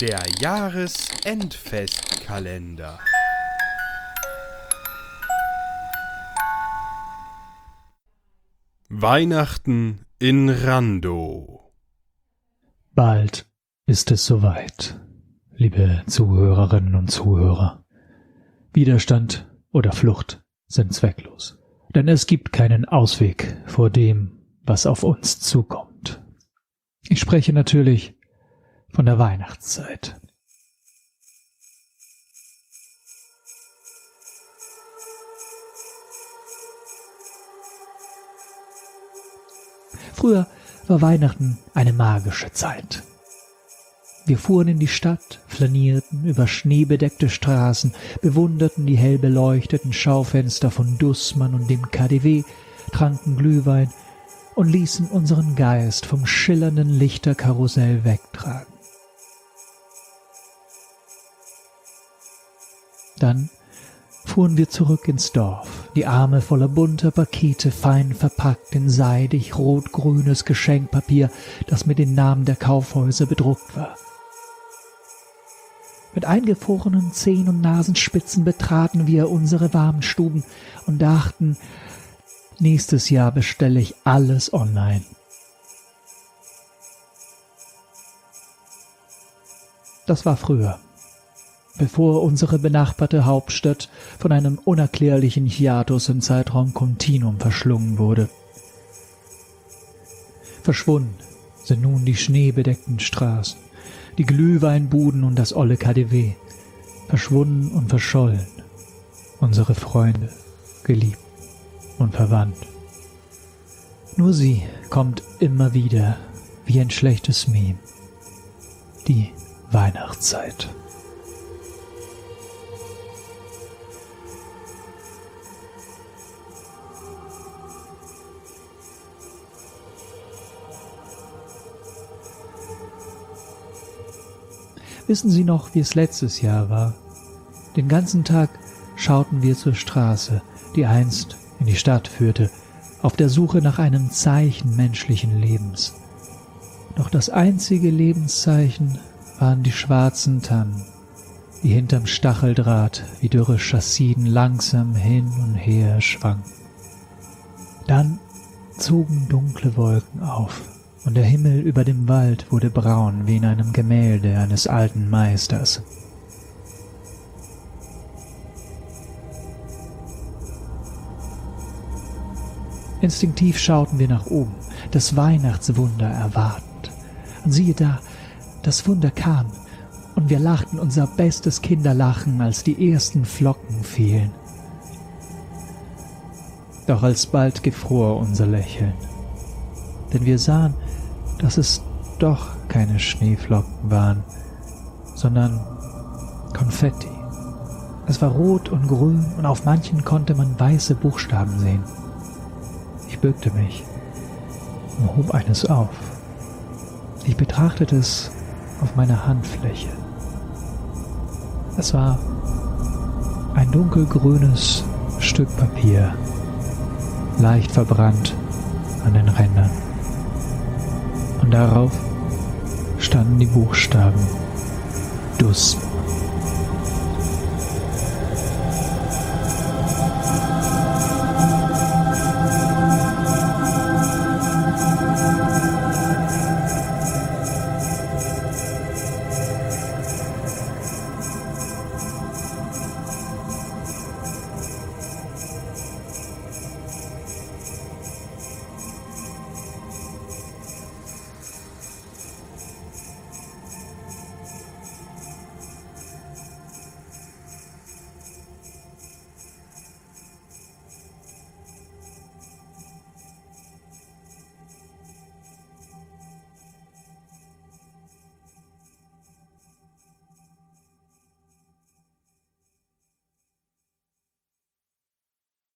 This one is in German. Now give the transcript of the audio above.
Der Jahresendfestkalender. Weihnachten in Rando. Bald ist es soweit, liebe Zuhörerinnen und Zuhörer. Widerstand oder Flucht sind zwecklos, denn es gibt keinen Ausweg vor dem, was auf uns zukommt. Ich spreche natürlich von der Weihnachtszeit. Früher war Weihnachten eine magische Zeit. Wir fuhren in die Stadt, flanierten über schneebedeckte Straßen, bewunderten die hell beleuchteten Schaufenster von Dussmann und dem KDW, tranken Glühwein und ließen unseren Geist vom schillernden Lichterkarussell wegtragen. Dann fuhren wir zurück ins Dorf, die Arme voller bunter Pakete, fein verpackt in seidig rot-grünes Geschenkpapier, das mit den Namen der Kaufhäuser bedruckt war. Mit eingefrorenen Zehen und Nasenspitzen betraten wir unsere warmen Stuben und dachten, nächstes Jahr bestelle ich alles online. Das war früher bevor unsere benachbarte Hauptstadt von einem unerklärlichen Hiatus im Zeitraum Continuum verschlungen wurde. Verschwunden sind nun die schneebedeckten Straßen, die Glühweinbuden und das olle KDW. Verschwunden und verschollen unsere Freunde, geliebt und verwandt. Nur sie kommt immer wieder wie ein schlechtes Meme. Die Weihnachtszeit. Wissen Sie noch, wie es letztes Jahr war? Den ganzen Tag schauten wir zur Straße, die einst in die Stadt führte, auf der Suche nach einem Zeichen menschlichen Lebens. Doch das einzige Lebenszeichen waren die schwarzen Tannen, die hinterm Stacheldraht wie dürre Chassiden langsam hin und her schwanken. Dann zogen dunkle Wolken auf, und der Himmel über dem Wald wurde braun wie in einem Gemälde eines alten Meisters. Instinktiv schauten wir nach oben, das Weihnachtswunder erwartend. Und siehe da, das Wunder kam, und wir lachten unser bestes Kinderlachen, als die ersten Flocken fielen. Doch alsbald gefror unser Lächeln, denn wir sahen, dass es doch keine Schneeflocken waren, sondern Konfetti. Es war rot und grün und auf manchen konnte man weiße Buchstaben sehen. Ich bückte mich und hob eines auf. Ich betrachtete es auf meiner Handfläche. Es war ein dunkelgrünes Stück Papier, leicht verbrannt an den Rändern darauf standen die Buchstaben Dus.